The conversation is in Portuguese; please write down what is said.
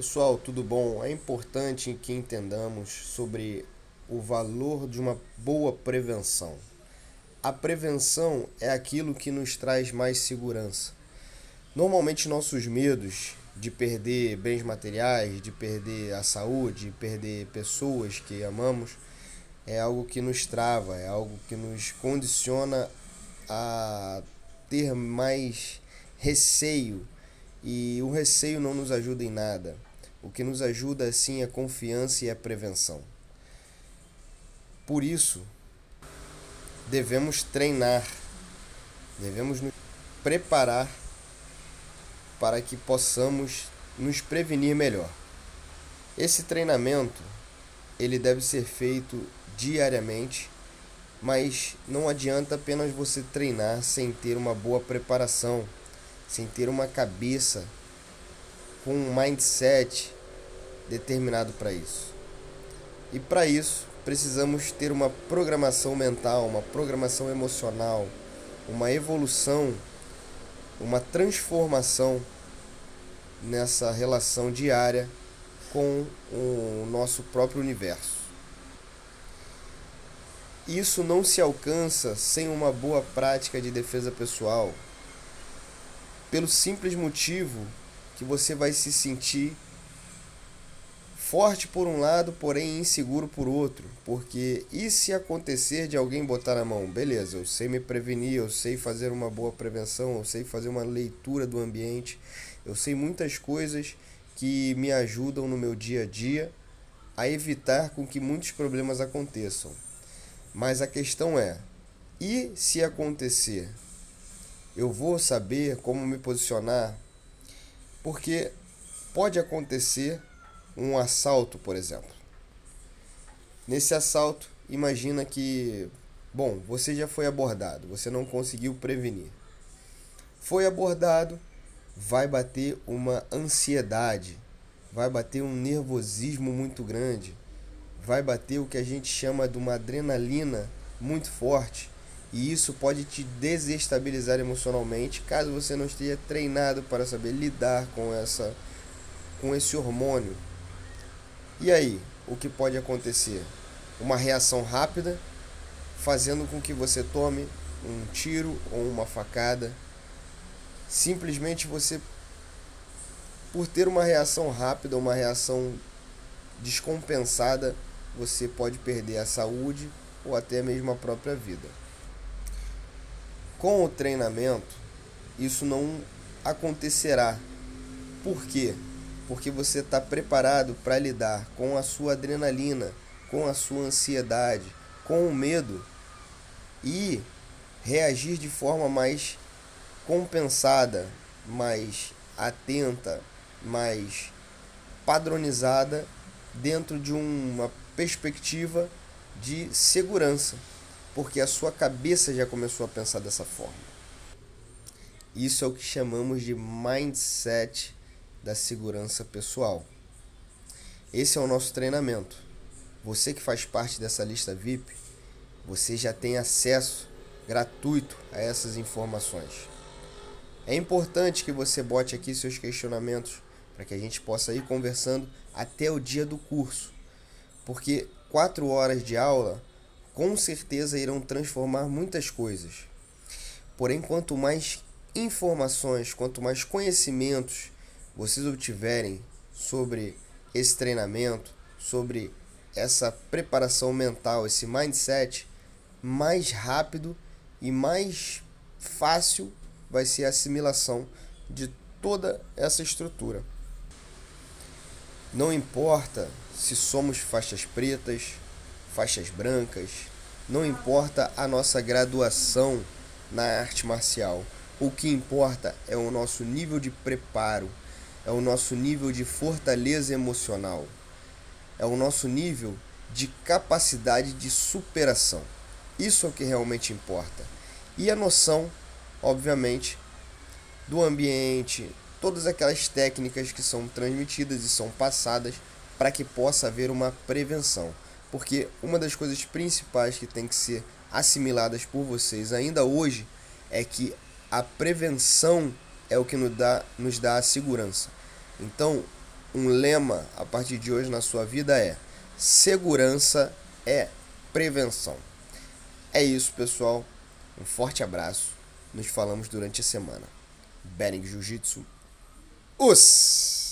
Pessoal, tudo bom? É importante que entendamos sobre o valor de uma boa prevenção. A prevenção é aquilo que nos traz mais segurança. Normalmente, nossos medos de perder bens materiais, de perder a saúde, de perder pessoas que amamos, é algo que nos trava, é algo que nos condiciona a ter mais receio e o receio não nos ajuda em nada. O que nos ajuda sim é a confiança e a prevenção. Por isso, devemos treinar, devemos nos preparar para que possamos nos prevenir melhor. Esse treinamento ele deve ser feito diariamente, mas não adianta apenas você treinar sem ter uma boa preparação, sem ter uma cabeça com um mindset determinado para isso. E para isso, precisamos ter uma programação mental, uma programação emocional, uma evolução, uma transformação nessa relação diária com o nosso próprio universo. Isso não se alcança sem uma boa prática de defesa pessoal, pelo simples motivo que você vai se sentir forte por um lado, porém inseguro por outro. Porque e se acontecer de alguém botar na mão? Beleza, eu sei me prevenir, eu sei fazer uma boa prevenção, eu sei fazer uma leitura do ambiente, eu sei muitas coisas que me ajudam no meu dia a dia a evitar com que muitos problemas aconteçam. Mas a questão é: e se acontecer? Eu vou saber como me posicionar porque pode acontecer um assalto, por exemplo. Nesse assalto, imagina que, bom, você já foi abordado, você não conseguiu prevenir. Foi abordado, vai bater uma ansiedade, vai bater um nervosismo muito grande, vai bater o que a gente chama de uma adrenalina muito forte e isso pode te desestabilizar emocionalmente caso você não esteja treinado para saber lidar com essa com esse hormônio. E aí, o que pode acontecer? Uma reação rápida, fazendo com que você tome um tiro ou uma facada. Simplesmente você por ter uma reação rápida, uma reação descompensada, você pode perder a saúde ou até mesmo a própria vida. Com o treinamento, isso não acontecerá. Por quê? Porque você está preparado para lidar com a sua adrenalina, com a sua ansiedade, com o medo e reagir de forma mais compensada, mais atenta, mais padronizada dentro de uma perspectiva de segurança porque a sua cabeça já começou a pensar dessa forma. Isso é o que chamamos de mindset da segurança pessoal. Esse é o nosso treinamento. Você que faz parte dessa lista VIP, você já tem acesso gratuito a essas informações. É importante que você bote aqui seus questionamentos para que a gente possa ir conversando até o dia do curso, porque quatro horas de aula com certeza irão transformar muitas coisas. Porém, quanto mais informações, quanto mais conhecimentos vocês obtiverem sobre esse treinamento, sobre essa preparação mental, esse mindset, mais rápido e mais fácil vai ser a assimilação de toda essa estrutura. Não importa se somos faixas pretas, faixas brancas, não importa a nossa graduação na arte marcial. O que importa é o nosso nível de preparo, é o nosso nível de fortaleza emocional, é o nosso nível de capacidade de superação. Isso é o que realmente importa. E a noção, obviamente, do ambiente, todas aquelas técnicas que são transmitidas e são passadas para que possa haver uma prevenção porque uma das coisas principais que tem que ser assimiladas por vocês ainda hoje é que a prevenção é o que nos dá, nos dá a segurança. Então, um lema a partir de hoje na sua vida é: segurança é prevenção. É isso, pessoal. Um forte abraço. Nos falamos durante a semana. Bering Jiu-Jitsu. Os!